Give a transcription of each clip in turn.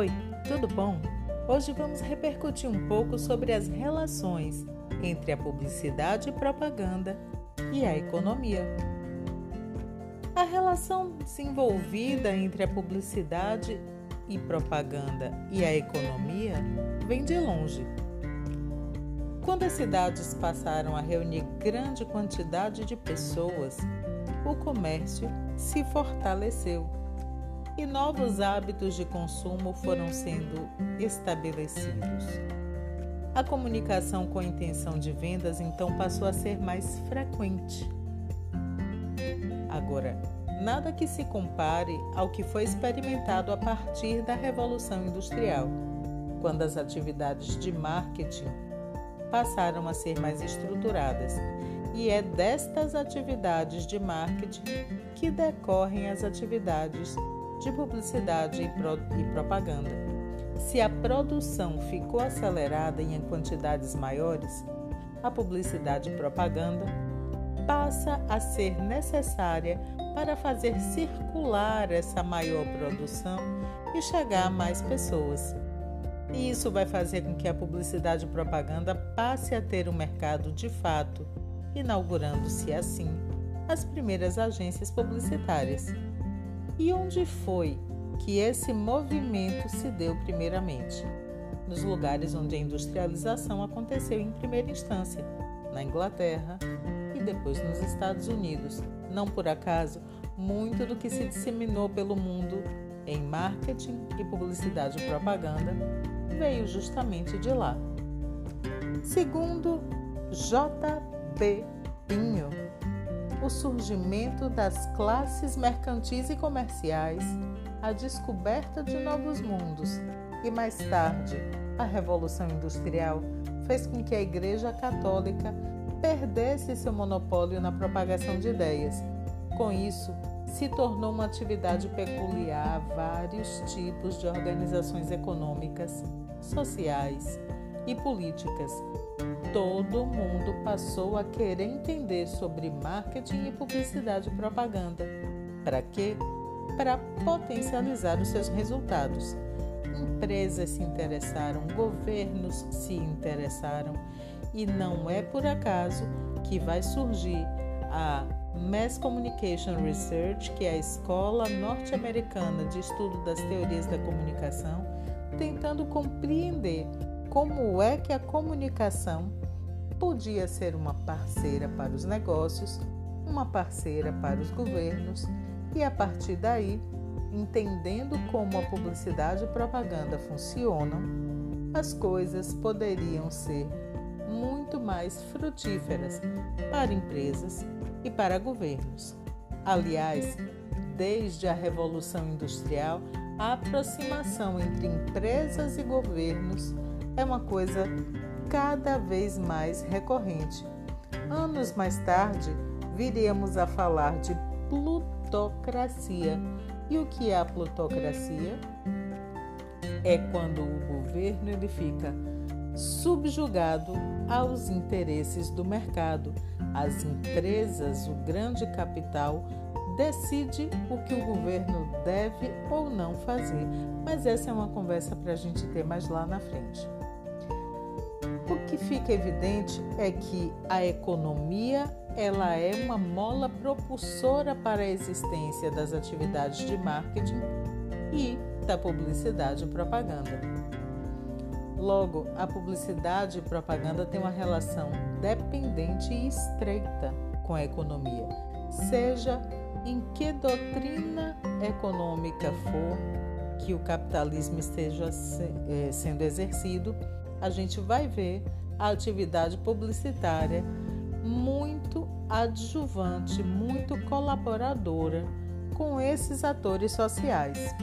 Oi, tudo bom? Hoje vamos repercutir um pouco sobre as relações entre a publicidade e propaganda e a economia. A relação desenvolvida entre a publicidade e propaganda e a economia vem de longe. Quando as cidades passaram a reunir grande quantidade de pessoas, o comércio se fortaleceu e novos hábitos de consumo foram sendo estabelecidos. A comunicação com a intenção de vendas então passou a ser mais frequente. Agora, nada que se compare ao que foi experimentado a partir da Revolução Industrial, quando as atividades de marketing passaram a ser mais estruturadas. E é destas atividades de marketing que decorrem as atividades de publicidade e, pro, propaganda. Se a produção ficou acelerada em quantidades maiores, a publicidade e propaganda passa a ser necessária para fazer circular essa maior produção e chegar a mais pessoas. E isso vai fazer com que a publicidade e propaganda passe a ter um mercado de fato, inaugurando-se assim as primeiras agências publicitárias. E onde foi que esse movimento se deu primeiramente? Nos lugares onde a industrialização aconteceu em primeira instância, na Inglaterra e depois nos Estados Unidos. Não por acaso, muito do que se disseminou pelo mundo em marketing e publicidade e propaganda veio justamente de lá. Segundo J.B. Pinho, o surgimento das classes mercantis e comerciais, a descoberta de novos mundos e, mais tarde, a Revolução Industrial fez com que a Igreja Católica perdesse seu monopólio na propagação de ideias. Com isso, se tornou uma atividade peculiar a vários tipos de organizações econômicas, sociais e políticas todo mundo passou a querer entender sobre marketing e publicidade e propaganda. Para quê? Para potencializar os seus resultados. Empresas se interessaram, governos se interessaram, e não é por acaso que vai surgir a Mass Communication Research, que é a escola norte-americana de estudo das teorias da comunicação, tentando compreender como é que a comunicação podia ser uma parceira para os negócios, uma parceira para os governos e a partir daí, entendendo como a publicidade e propaganda funcionam, as coisas poderiam ser muito mais frutíferas para empresas e para governos. Aliás, desde a Revolução Industrial, a aproximação entre empresas e governos é uma coisa cada vez mais recorrente. Anos mais tarde, viríamos a falar de plutocracia. E o que é a plutocracia? É quando o governo ele fica subjugado aos interesses do mercado. As empresas, o grande capital, decide o que o governo deve ou não fazer. Mas essa é uma conversa para a gente ter mais lá na frente. O que fica evidente é que a economia ela é uma mola propulsora para a existência das atividades de marketing e da publicidade e propaganda. Logo, a publicidade e propaganda têm uma relação dependente e estreita com a economia, seja em que doutrina econômica for que o capitalismo esteja eh, sendo exercido a gente vai ver a atividade publicitária muito adjuvante, muito colaboradora com esses atores sociais.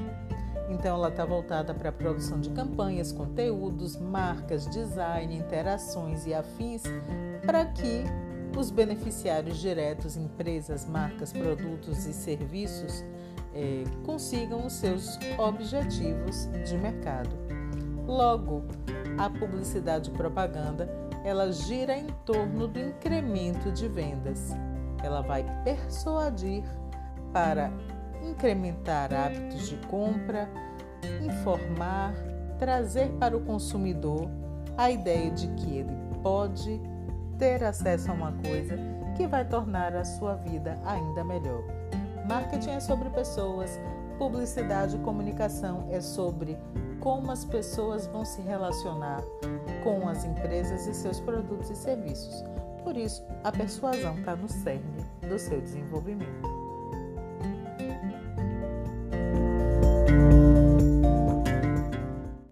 Então, ela está voltada para a produção de campanhas, conteúdos, marcas, design, interações e afins, para que os beneficiários diretos, empresas, marcas, produtos e serviços, eh, consigam os seus objetivos de mercado. Logo, a publicidade e propaganda, ela gira em torno do incremento de vendas. Ela vai persuadir para incrementar hábitos de compra, informar, trazer para o consumidor a ideia de que ele pode ter acesso a uma coisa que vai tornar a sua vida ainda melhor. Marketing é sobre pessoas, publicidade e comunicação é sobre como as pessoas vão se relacionar com as empresas e seus produtos e serviços. Por isso, a persuasão está no cerne do seu desenvolvimento.